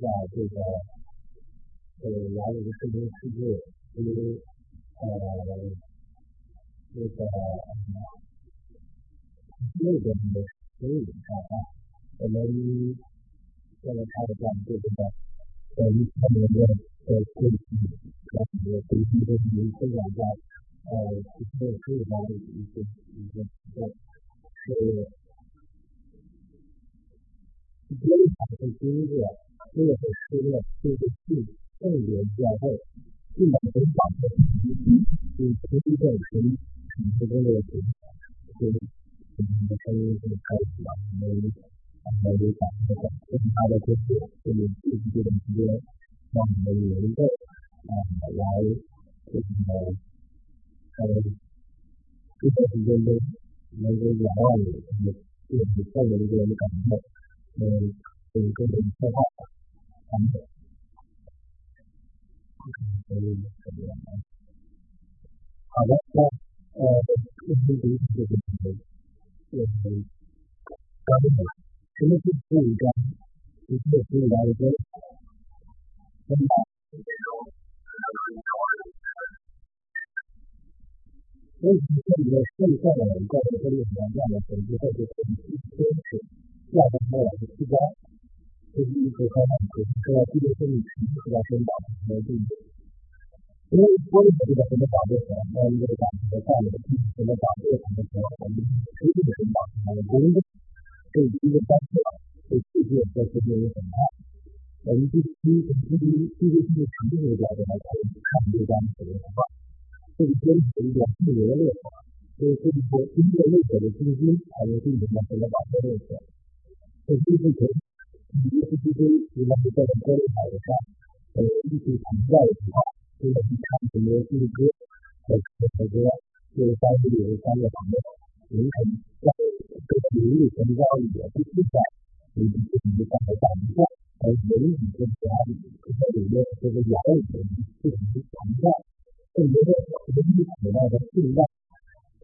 在这个呃来这个这个世界，因为呃这个那个的所以啊，我们现在开始讲这个呃一千年的呃过去，然后我回去的是分享在呃一些书里边的一些一些是。接下来经过这个试验，就是去正联教会，进了很早的时期，去推动成成这个的情况，就我们的声音就开始了，我们呃有讲这个更大的工作，就是继续这段时间，让我们能够啊来这个呃这段时间中能够仰望你，就是更有一个感受。呃，有一个人说话，他们可以怎么样？好的，那呃，这是第一个问题，就是刚才什么是第一个？就是第一个的。说，那么，所以这个现在的教育和历史上的统计或者统计都是。要的。话，是提高，就是一个高档次，是要基础生理知识要先保持和进步。因为我们这个怎么保护好，还有一个讲这个大的基础怎么保护好的时候，我们持续的保持它的工作，这是一个单词，对世界和世界有很大。我们必须从基础基础性的程度的角度来看这个单词的文化，这个坚持一个自由的乐活，就是这个经过内在的精心，还有进行了怎么保护乐活。这基础层，一个基础一般是在玻璃海上，呃，一起存在的话，这个是看什么这个歌，和和这个这个山里有三个朋友，形成在这个流域成交也是现在，你你你看在一下，而人与跟其他在里面这个摇人不停的存在，更多的人与古代的信赖，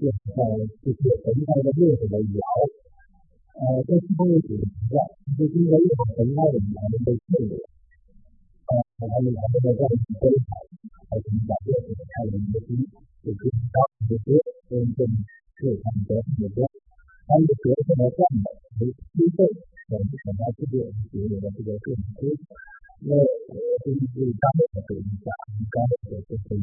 就是在就是存在的乐子的摇。呃，在西方有几个时代，就是因为有很大的语言被限制，呃，他们来这个在非常还是讲究这个看人的心，也可以当这些真正是他们得很多，他们得什么赞美和机会，我们很大世界给予的这个更多，那根据当地的一下，刚才的这些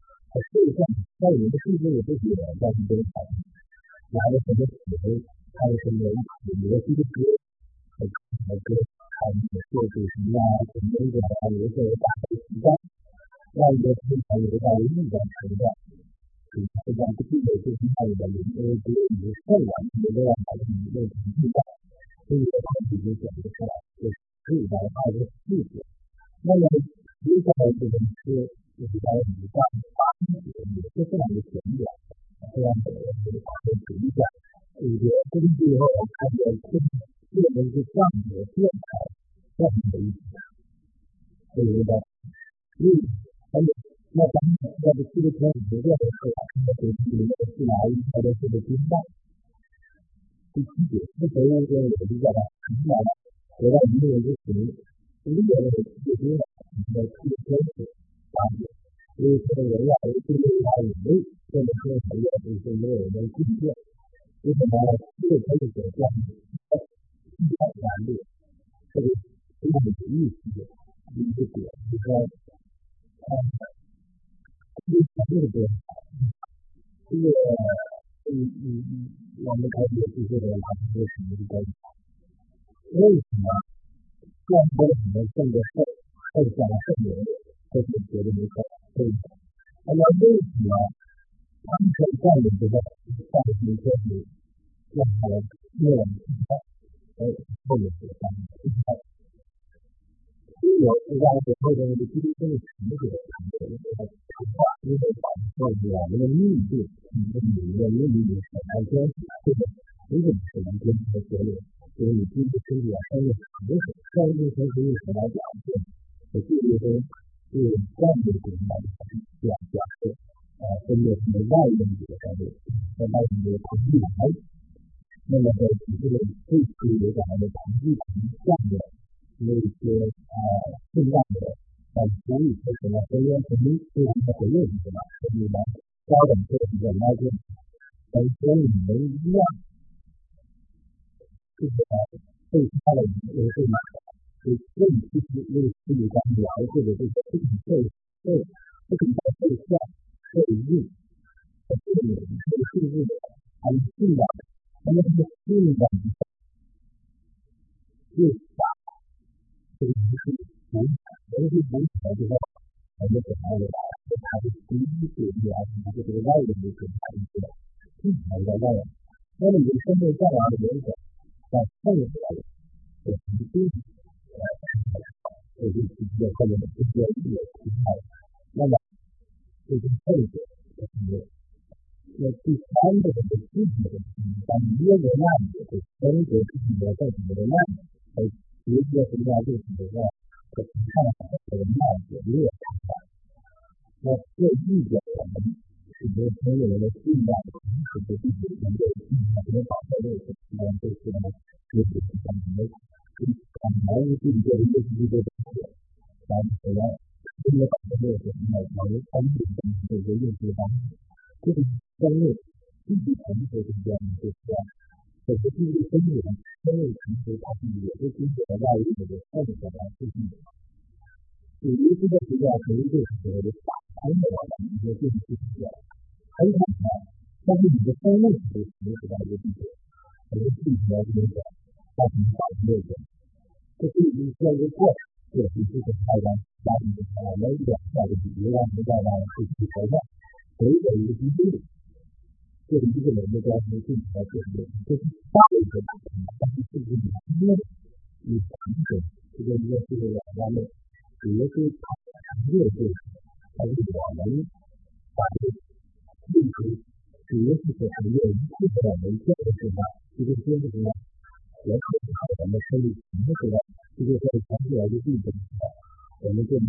一个一些感恩的总结，而且呢，在这个十五章的时候。呃，他又有就是身体就有一些的是多可能这个印象非常小，对吧？这个印象大部分是因为传染热了，其他这个什么热的热的发病的，就是是危险。那么现在在具体的，就是一个会，就是我，们的世界也不是在这边跑，来了什么词，还有什么逻辑的歌，和和歌，还有做主什么啊，什么的，还有这个大的时代，让一个非常有道理的存在。所以，这样不具备就是它的灵魂和语言善良，也都要把它们认成地道。所以，它已经讲出来，就是可以来二十四节。那么，接下来这个是。就是在以上发生的也是这样的简短，这样的这个讨论读一下，这个根据后看见这这个是上的电台这样的一个，这个的，嗯，还有那咱们在这这个圈里面的是吧？那就是里面是哪一条的这个经脉？第七节，这谁要说有比较的，明白了，得到一个人之行，理解的是最多的，你的这个圈 子。啊，因为这个人要有这个他有力，这个说实在就是没有人听见，为什么？这个可以讲讲，非常难的，有意思一个点，就是说，啊，这个这个这个，嗯嗯嗯，我们开始这些的，是什么关系？为什么？更多的人更多受受伤受人？这是觉得没错，对。那么为什么他们在教育时候，教育科是让他们没有后面这个方面，所以有让我们后边的基督生的成果成果的强化，因为把这个我们的密，我们的理论、理论很难关系，这个不是很难跟这个结论，所以你基督生的生命很很关键，从这个来讲，我记得说是这样的一个这样讲的，呃，分别是外因这个方面，和外因的同义来。那么在这个最初有讲的同义同向的那些呃适当的在处理这什么分裂分离对它的回应是什么？所以呢，高等这个来说，跟跟你们一样，就是对他的也是嘛，就更其实为自己刚描述的这个对对对这种对象对应和对应对数字的还有信仰。那么这个信仰越大，这个是影响，尤其影响这个我们本来的它的第一个原因就是这个外人的这个影响，影响在外人。那么你的生命带来的影响，在后面的这个必须呃，这就是一个后面的一个一个情况。那么这个后者就是那第三个就是具体的，当约为难的，就生活自己的。在什么的。难，而别的。国家就是什么，可看这个难的。越看大，那这意味着我们是没有所有的。信仰，是不是能够信仰能保证这个希望这些呢？就是我们很难于自己的一个一个东西，然后后来这个保证这个什么，老人参与这个用户方面。这个专业积极成熟的这样就是说，整个经济生源专业成熟，它是也是经过外力的创造来促进的。有一些的学校可能就是所谓的反参的一个建筑学校，很好的，但是你的专业是没有到一个地步，可能自己要这个造成导致这个，这是一个一个过程，这是这个大家家庭的啊，每一个下个比如让大家去去调整。谁的一个基地，这是一个人的关系，并且在这里，这是大一个但是这个里面有两种，这个一个是两方面，一个是强烈对，还是我们把这个立足，主要是说是有一部分人这个地方，这个就是什么，也可以好咱们生理什么时候，这个在长期来的地方，我们这里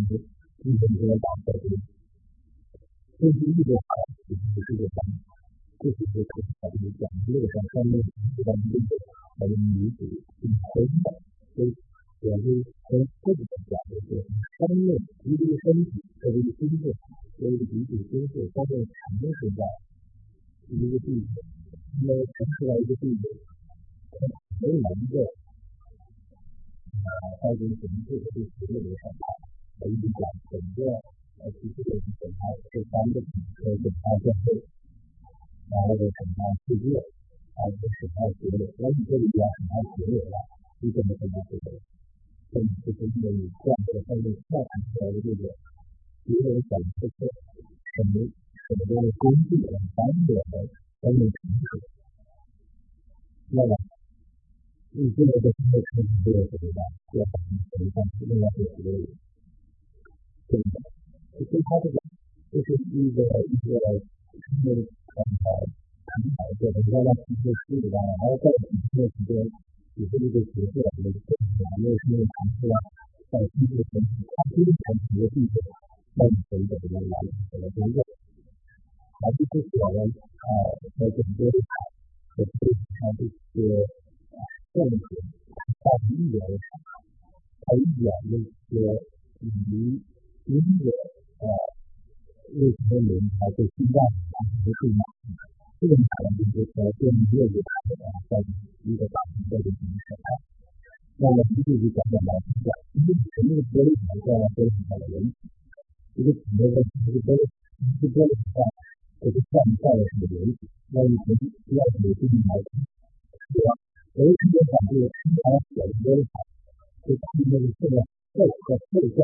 一直在讲的这个。这是一个好，这是这个方，这是这个好的讲路上上面这个我们女子是纯的，所以我是从这个讲的是生命一个身体一个心智，一个彼此心智方面产生存在一个地步，那么成出来一个地步，没有一个啊，在这个形式和这个结构上，我一直讲整个。呃，其实就是检查这三个品和检查教会，然后呢检查世界，然后检查学业，然后这里边检查学业了，基本的检查学业，这里就是因为你这样的上面跳出来的这个学业讲这些什么什么的工具的方面的方面成熟，那么还是就是我们啊在整个和这它这些政府它一点它一点那些与音乐。呃，为什么人才会心脏它不会满？这个可能就是说，电力业务它的在一个大型的一个影响。那么继续讲讲来讲，因为前面玻璃厂在玻璃厂的人，这个企业的这个玻璃，这玻璃厂这个上面盖的是人，那以前需要有这种来，对吧？而这个厂这个非常小的玻璃厂，就他们那个现在后和后段。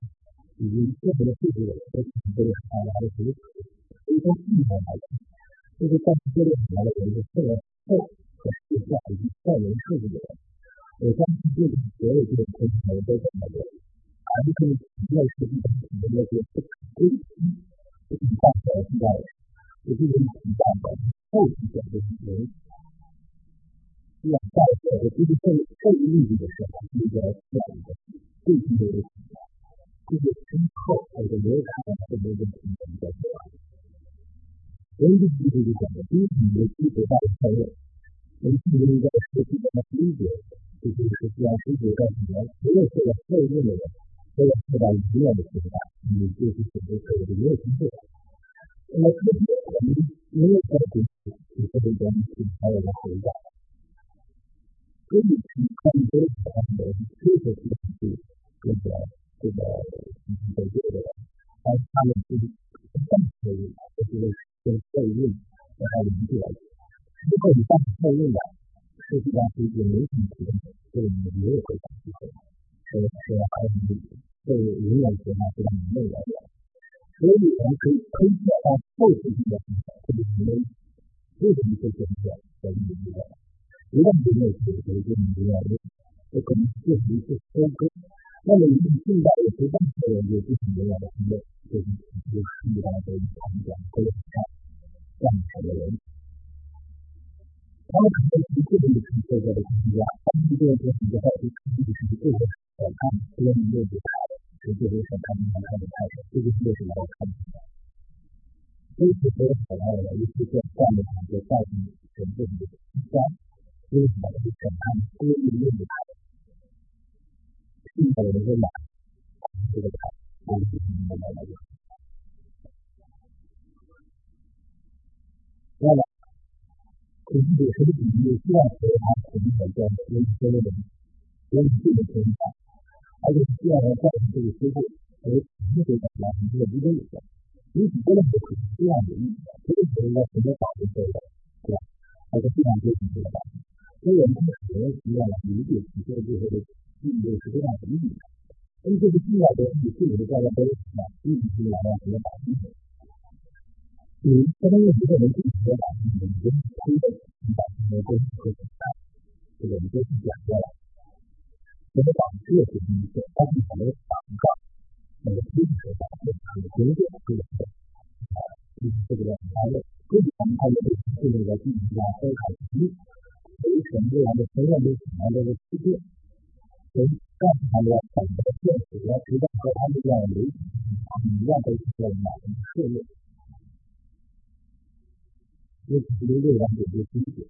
以及个别的细节都都是啊来的属于，所以从技术上来讲，就是在这个来的有一个个后和线下以及个人数据的，我相信这个所有这个空头都怎么的，还是可以类似于我们那些不可归期、不可放的时代，也就是提到的后期的这些，要在这个就是受受利益的时候，这个这样的最低的一个就是之后或者没有看到这么一个情况在出来。根据这个讲的，第一个是得到承认，我们应该实际的理解。就是实际上，世界上可能除了受到受益的人，都要受到一样的惩罚，也就是选择所谓的没有机会。那么，这些我们没有在这里给这个人群还有个回答。所以，他们都是他们的确实是是这个这个这个这个，而他们是不断受益，就是跟受益和他联系来的。如果你放受益了。实际上是一个媒体提供的，对我们也有回答机会，所以说还有对营养学呢非常有的，所以我们可以推测到后期的这个因为为什么会这样的原因的，一旦没有解决这个原因，这可能确实是收割，那么一定现在有不断的有这种营养的分类，就是就是遇到的一种讲沟通上这样的人。他们可能是这个是这个的国家，他们这个国家到底是不是这个审判多年的他的，是这个审判能看得开的，这个是什么我看不出来。因此，所以后来我一直在下面就告诉你，审这个第三，为什么是审判多年的他的？现在有人说买这个牌，我来讲。那么。可是有时候你希望和他同一个叫跟跟那个跟这个同一而且希望他造成这个的一个有关。因此，这个是这样的，这个是应该直接导 所以我们可能需要理解其中最后的意义是这样的意义。那么这个重要的意义，是我们大家都啊，意义是来了什么导致的？嗯，相当于一个人自己说吧，你跟推的，你把这个公司和怎么？这个我们都是讲过了。那么导致的是一个，他是怎么导致那个推的时候，他是工作这个事啊，就是这个他的，为什么他有这个这个进行了思考题？为什么这样的同样的什么这个世界？所以告诉他们要怎么现实，要知道和他们这样的理解，一样都是在哪个策略。因为这个六两解决第一点，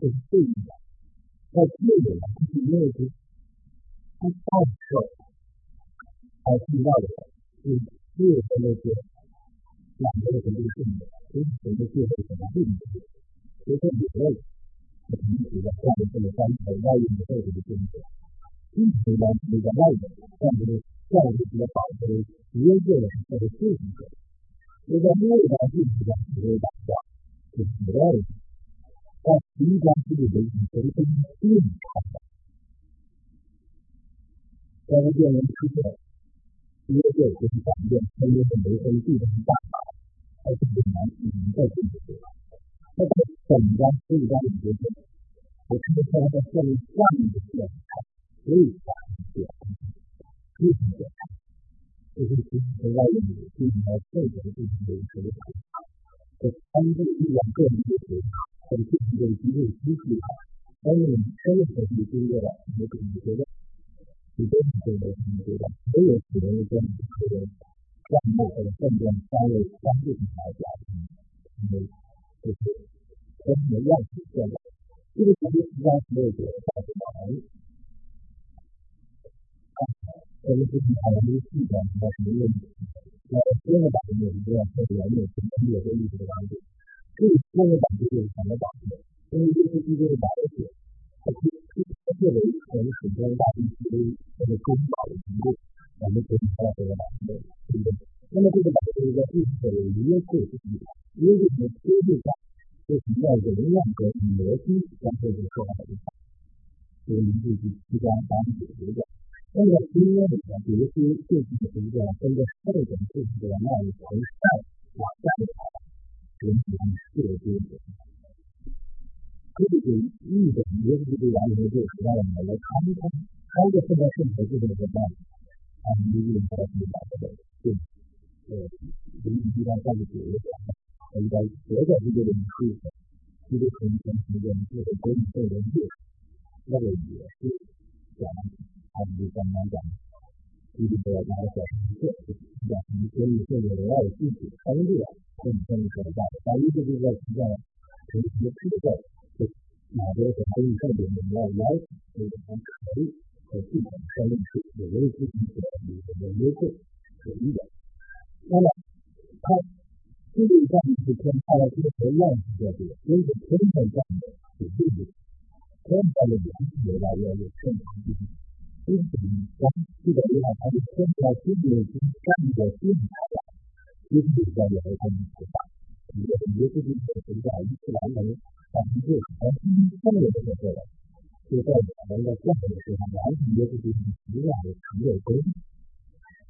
这是对应的。在第二点，就是因为是不放射，而遇到的是六的那些两个的这个性质，所以整个社会很难理解。所以说，理论是可能指的外面这个三层外面的这个性质，因此呢，这个外面但是教育这个保持约束的这个性质，所以在内在性质上只会打掉。是主要的，但实际上这个人本身并不差的。在这边人出现，第一个就是改变身边的维生素的办法，而且很难自己在自己做。那在本章、这一章里面，我看到他在下面下面的这样看，所以才这样，为什么这样？就是从外面进行了这个进行一个考察。在参与力量个人的时候，很积极的机会支持他，当你真的是经过了，我可能觉得，你都是觉得，你觉得所有可能的跟可能项目或者证件单位相对比来讲，因为就是跟你的样子变了，这个其实实际上是有个大的道理。我们之前谈的这个细节，应该是没问题。那多个党有一个特别有成绩的这个历史的关系，这多个党就是什么党呢？因为这些这些党是它是它作为我们很多大地区的这个公保的程度，我们可以看到这个党对不对？那么这个党是一个历史的约束是什么？约束的约束上就是要容量和逻辑相对的说话的地方，这个名字是即将帮你解决的。那么今天里面，比如说就是一个跟着后边就是这个脉从上往下的跑，引起他们视觉的。这个日本也是这样的，就是让我们来看一看，还有现在生活这个什么，啊，你这个什么的，对，呃，你一般干的多一点，一般别的这个人数，这个可能跟这个这个工作人员，那个也是讲，他们就刚刚讲，这个大家小一个，讲你所以这个额外的具体参与啊，跟跟你说的大，大一个就是在实际上平时知道。马德和他预测的能量来这个可以和系统相应是有利于自己的有优势可以的。是偏差了这个量级的这个，因为天上的是对的，天上的量越来越有正常性。因此，当这个地方它是天上这个是上的变化了，因此在有的方面是大，有的有的就是存在一次完成。百分之而天上面这个做的，就在我们的项目的时候，完全就是进行质量的承认沟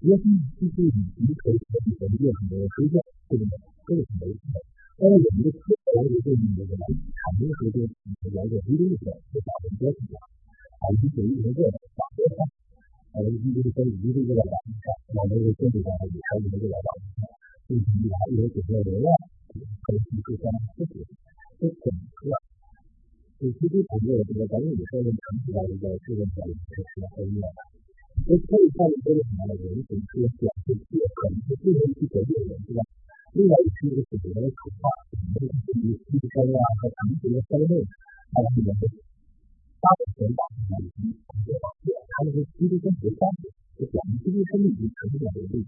也许其实已经可以可以和业主的推荐，这个这个是没错。但是有一个特别的对你的产品和这个了解一定的是保证标准的，啊，一对一合作的保证上，啊，一对一跟一对一的保证上，我们的建立在以上的这个保证上，进行一个一个整个流量可以提出相当自主。这整个，对滴滴团队这个咱们也说的成绩的一个这个表现是非常优异的。这可以看出什么呢？人总是表现出很多不同级别的，是吧？另外一是一个主流的口号，就是对于提升啊和成绩的分类，还有这个发展前导以及工作方面，他们是积极跟不上的，就讲的积极生命与成绩的为例。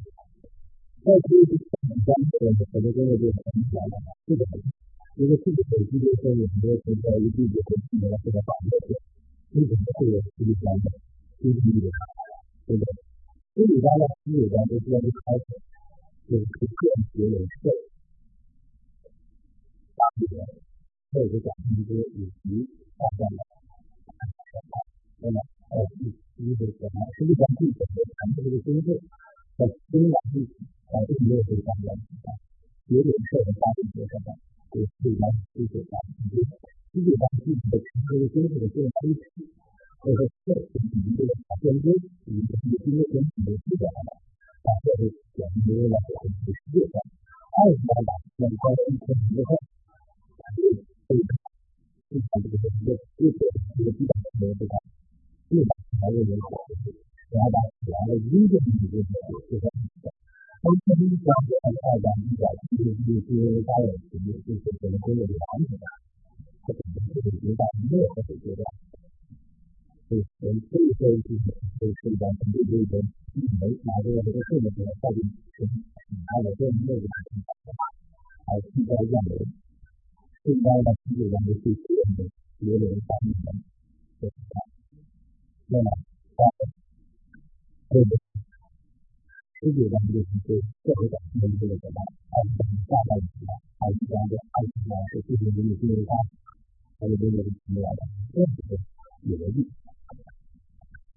再说一个很关键的，很多工作就是很简单的，这个。因为这个手机的上面很多存在一定的问题呢，这个反应是为什么会有这个方面经济的对不对？这里边呢，基本上都是要去开始，就是个人学人事，大部分或者讲一些以及大量的，那么呃一一个什么实际上这个谈的这个工作，在中南地区啊并没有这方面，学人事的大部分学生。对对方理解到，理解到自己的成功经历的这个推迟，或者说这个一个条件跟以及经历跟自己的基本的，把这个讲明了我们的世界上，二十万把两块一千之后，对对，就把这个一个一个一个基本的这个，对吧？还有人口，然后把然后一个一个一个这个。从这里讲，二讲一讲，就是一些大人群，就是可能工作的完成的，或者是一到没有的阶段。我们可以说就是就是讲从这个一个一门拿这个这个数目的到底是哪的这么一个情况的话，还是在认为，应该呢是认为是个人的个人方面的这个，那么在这个。世界上就是对社会上面对的什么，还是大概率的，还是讲的，还是讲是最近的一些它，还有这个什么来的，这是有的利。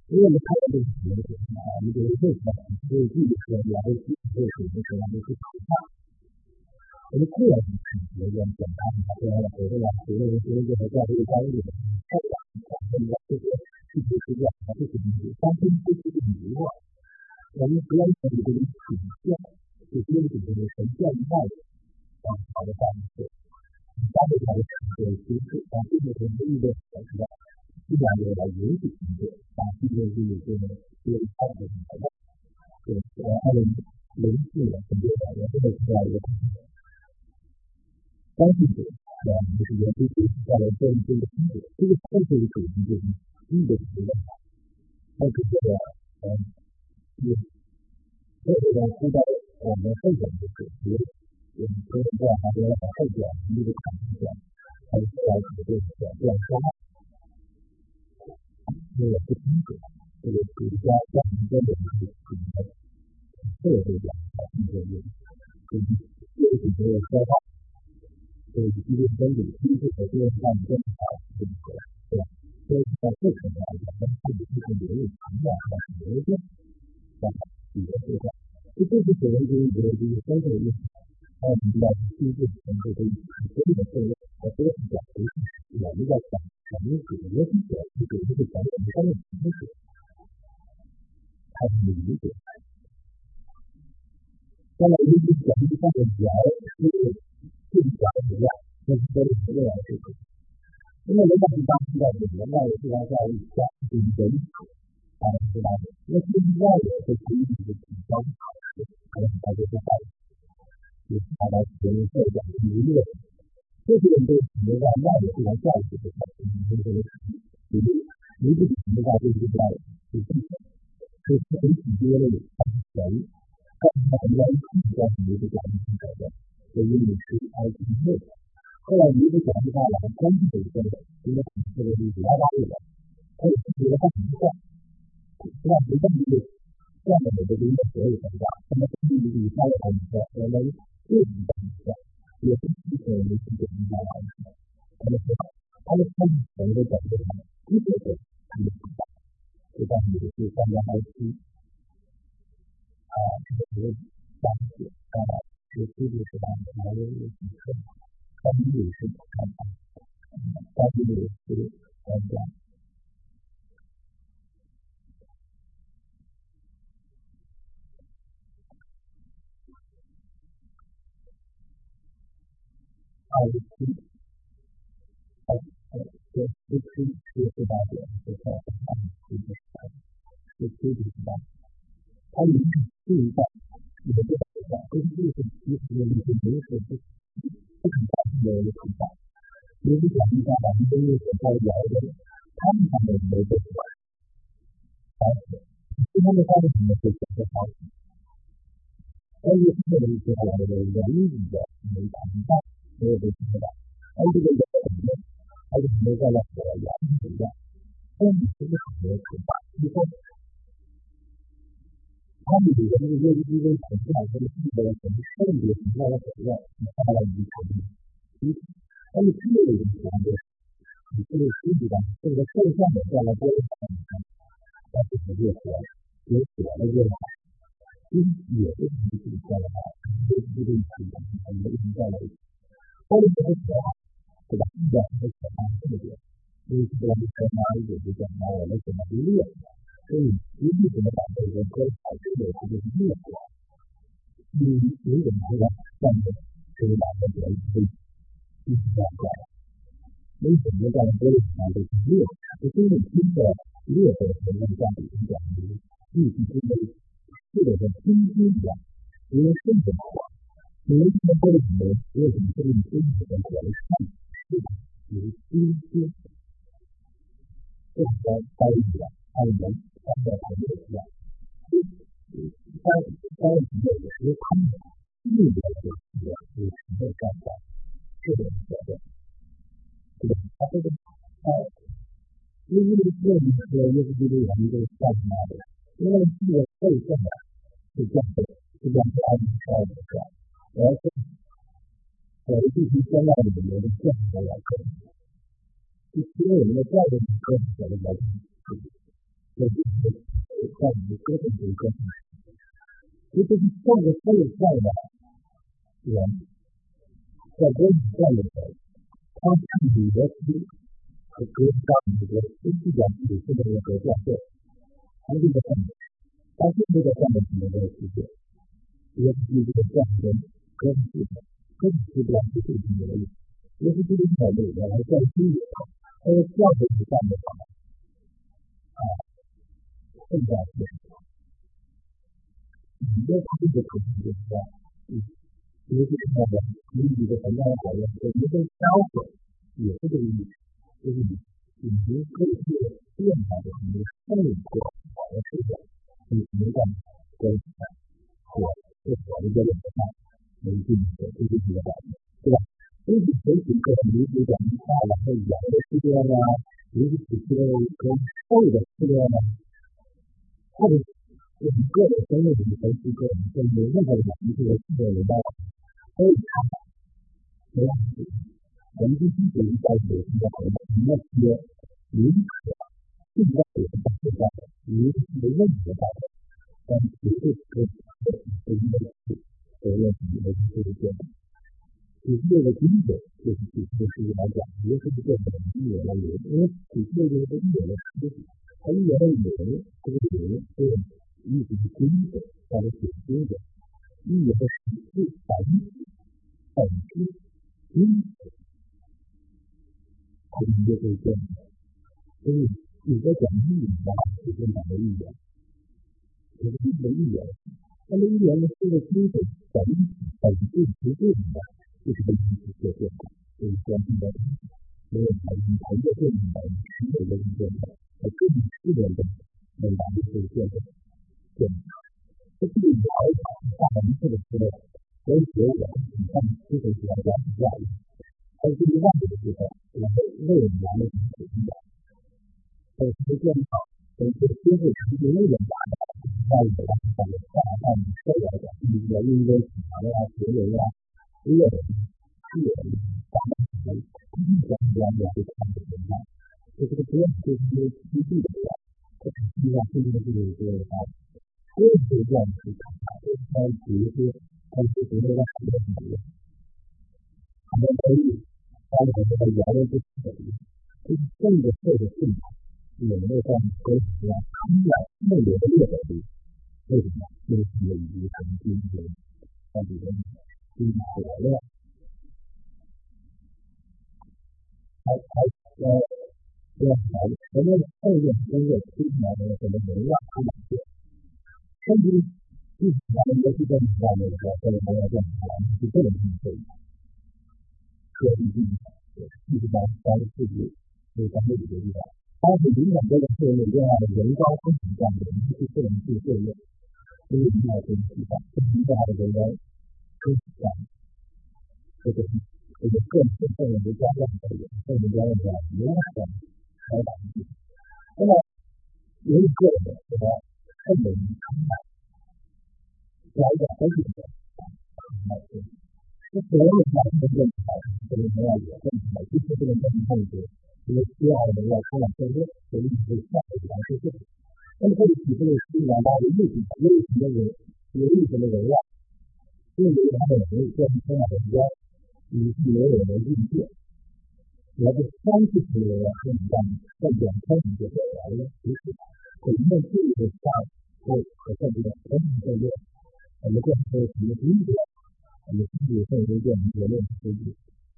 因为我们看到这个什么啊，你比如为什么对这个说两个基础对水的时候都是可怕。我们个人是有点简单的，这样有的人有的就是在这个单位里面，太讲究了，这个具体是这样，这是你当天必须得迷惑。我们不要求这个体现，就根据这个呈现外的啊好的方式，发挥它的成果形式，把这个是一个什么？自然的来允许一个，把这个是一个一个超的什么？对，然后零四的很多的，也是这样一个。相信者，啊，就是原先就是在这一这个这个后头的主题就是一个什么？那这个嗯。是，这个知道我们后边的主题，我们可以这样说，后边一个产品还是要考虑这个电商，这个不清楚，这个主家在一个领域里面，这个这个产品领域，跟这个主要说话，这个一个跟你基础的电商跟好这个对吧？所以在这层面来讲，跟自己这个领域强调还是有一些。几个阶段，就这是所谓的一个是三个意思。啊，还有比较新进的这个这个是讲的是我们要讲讲一个逻辑的一个一个三个，是理解。那么一个讲一个上的聊是更讲怎么样？那是说的这个。因为人家是当知道的，人家也是来教育教育人口，啊，知道的。那现在也是可以是提高考试，可能大家都在。也是大家觉得这样娱乐，这些人都觉得那也是来教育的，你们这个你你不知道这是在是是是很直接的人，但是他们要一直在你这个讲题改的，所以你是挨进步的。后来一个讲题下来，关键的一个一个这个例子来打理的，他也是觉得他很快，那不但是这样的一个一个所有成长，那么对于以下的我们说，我们。这一方面也是基本的基本应该完成。他们说，他们看整个角度上，一个是他们知道，知道你是三幺二七，啊，这个是三九，当然是基础是吧？还有一个是三六是看法，三六是专家。二十七，二十七是十八点，是在二十七点三，十七点三。它一个是一个，一个是一个，根据是其实的一些流程是不可发的一个情况。比如讲一下咱们这个在聊的，他们上面没有关，而且其他的方面呢是选择方式。关于这个一些我们的人语的没谈到。没有被听到，而这个人很多，而且没在那个原始一样，但是很多可怕，就是说，他们有的这个业绩因为存在这个地的什么特别存在的手段，发了一场一，但是这个人讲的，你这个实际上这个现象的带来多少影响，但是越火越火的越好，因也是一种带来的，这个这个影响，很多人带来的。或者说是啊，对吧？一点都不可能这么点，因为这个是什么？也就讲到我们怎么去练，所以一定怎么把这个歌好听的这个练出来。你有点这个上面可以把这个可以一直这样搞，没怎么在歌里面这个练，就真正听的练的时候，像比如讲的，必须真的是的跟听听一样，因为甚至话。每一天过的几年，为什么这么辛苦的活了上是有今天，这个高一点，还有人站在旁边一样，高高一点的时候，另一个是也是没有办法，这个觉得，这个他这个他，因为这个说耶稣基督我们这个干什么的？因为这个背诵的是这样的，是这样的，按照这个。而且，我们必须先让我们的教育来科普，因为我们的教育科普的来科普，也就是在我们的科普这一块，其实是上个这一块的人，在国语教育中，他是语言区和国家这个经济讲体系的一个教授，他这个上面，他这个上面什么的世界，也是这个教育。科技的科技是这样去进行的，也是这个角度来在心理上，在教育上面啊，更加是，你的这个可能就是说，嗯，尤其是那个你你的很大的讨论，说你的消费也是这个意思，就是你你从科技变化的你的生活好的视角，你没办法跟和和我的这个上。没进的，这就是个道理，对吧？因为学习课你只讲一话，然后养的世界呢，尤其是这个跟受的世界呢，或者我们个人生命里头是个跟任何养的这个世界有关，可以看到，没问题。我们必须得在有些的朋友那些认可现在有的现在尤其是认可到的，但绝对可以可以是因为。责任你的这个见解。体系的精神就是体系的实际来讲，也是变成语言的流，因为体系的这个语言的实体，它语言的流，这个流是意思的精神，它的体精神，语言的实质本体本质精神，它就会变。所以你在讲语言的话，是讲的语言，这是一个语言。那么语言的这个精神本体本质实质的，就是跟意识做变化，就是关系的没有谈谈越变的是有的变化，和更次元的能达到这个变化变化。这对于聊大文字的时候，我觉得你看这个是来讲比较，但是另外一个时候，我们内容聊的很仔细的。在实践上，在这个接触成绩内容上，在有的在有大的社会的，比如说应该体察呀、学人呀、热人、气人、大人，一讲两讲就看不明白。就这个不要就是基地的话，它实际上对这个这个这个啊，所有这样去看它，它比如说它是觉得它很多很多，很多可以，它的这个原来不是的，就是正的社会性。有没有在沟通上出现内流的裂痕？为什么？因为有一层经济，它里面经济火量，还还呃这样来，前面后面工作出来的什么能量出来的，甚至一直咱们也是在明白那个在能量电池上是不能运作的，科技进步，一直到咱们自己就咱们这个地方。但是影响这个社会另外的人高风险上的一些个人去作用，所以另外一个地方，另外的人高风险上，这个这个个人受受人的加量的人，受人加量的影响来打击。那么有一个人什么受人伤害，来讲都是这样，那是那所有的这些问题，可能没有也问题，其实这个问题。很多。因为需要的要开展更多，所以会下一个来说这个。那么这里提出的是两大的目的，为什么有有意思的人量？因为他的能力变成这样的标，以及没有人运作，来自三次次的人跟你讲，在两千年就过来了，其实可能这个上会和这个同时在用，我们这是什么意思？我们自己会有点结论，就是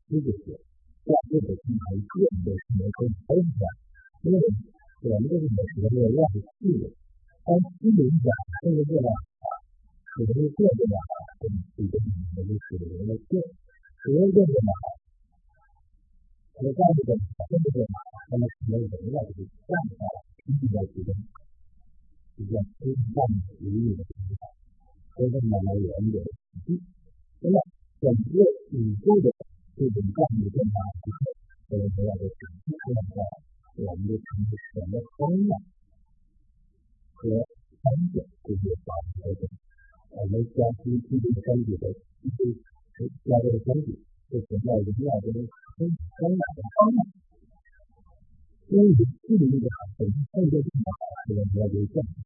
这个是。在这个平台个人的行为可以分享，因为我们这个的时候要是去的，当心理讲这个这个啊，可能是个人的啊，跟这个我们是人的个个人的嘛，我干这个这个的嘛，那么可能人要是这样的话，经济的这种比较非常有利的平台，所以呢，来源的实际，那么整个宇宙的。这种概念变化之后，我们主要的是出现在我们的城市选择方案和三点这些方面当中。我们将基于这个根据的一些加这个根据，就存在一个要这个分方案的方案。因为这里面的本身创造性的好，是我们要有正的。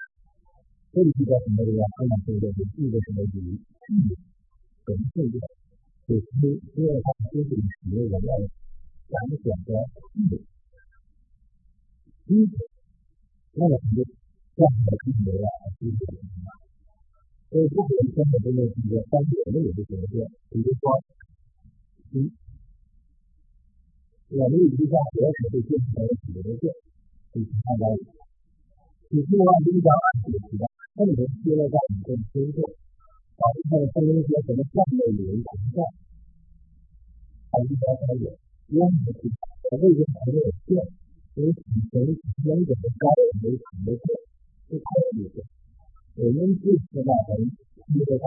这里提到什么的话，方案这个是一个什么语义？本身这个。就是因为他们就是企业人要咱们选择基础，那么就这样的基础啊，基础什么？所以这个根本就是一个三点六的结构，比如说，一，我们以下所有的建筑的企业的建，就是看到，你另外一张案子提到，那你们接了在你这工作。啊，那么分一些什么项目有人存在，还是说它有关系？为什么没有变？因为以前原本的。高为什么变？是可以的。我们不知道我们这个高，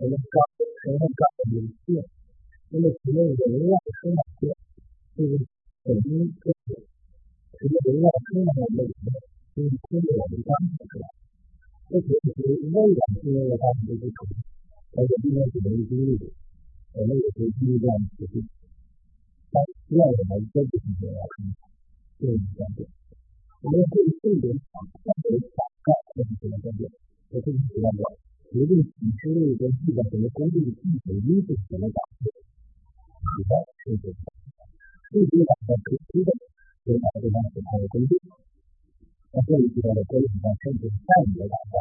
我们高，我们高有变，那么请问人量是哪变？就是我们这个，除了人量是哪变？就是通过我们刚才说。这只是未来因为他们都是可能，而且今天只能经历，我们也会经历这样的。事情。但第二个呢，这个是重要的，这个是关键。我们对重点场、重点场、概念是什么关键？这是主要的。决定启示录跟记载什么工具的具体因素怎么导致，主要是这个，这些导致可知的，所导致它所看的工具。那这里提到的关于它甚至善意的祷告，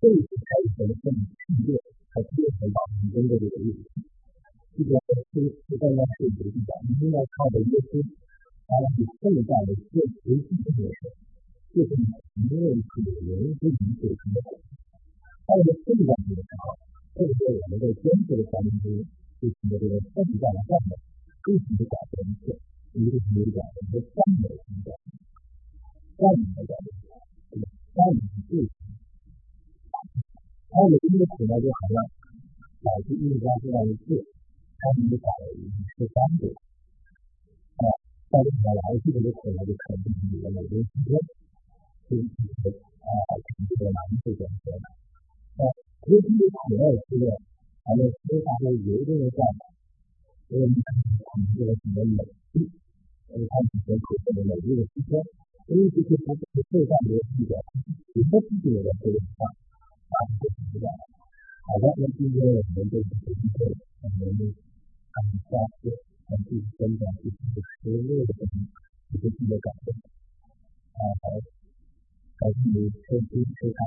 这一次开始的这种训练，它接受到成功的这个意思。这个是是刚刚是有一讲，应该靠的耶稣，他是圣诞的最实际的事，就是因为主人是你所成的果。到了圣诞节的时候，这个我们在坚持的环境中，就是这个圣诞的氛围，一直改变一切，一个是一个一个赞美的一个赞美的这个赞美的对象。还有一个词呢，就好像老师印象这样一次。他们就打了一十三个，啊，到这个来这个就可能就肯定是有某些时间，就是啊，肯定的难度减少了。啊，其实这个可爱是个，咱们非常的有一定的在，因为你看他们这个什么美丽，呃，他们很可爱的美丽的时间，所以这些不是最上的一点，有的自己的这个上，啊，这是这样。好的，那今天我们就到这里，我们。他们下次自己增长自己的收入的一个新的感受。啊，好，感谢您收听收看，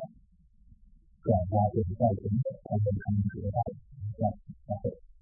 转发点赞评论，欢迎他们得到，下次再会。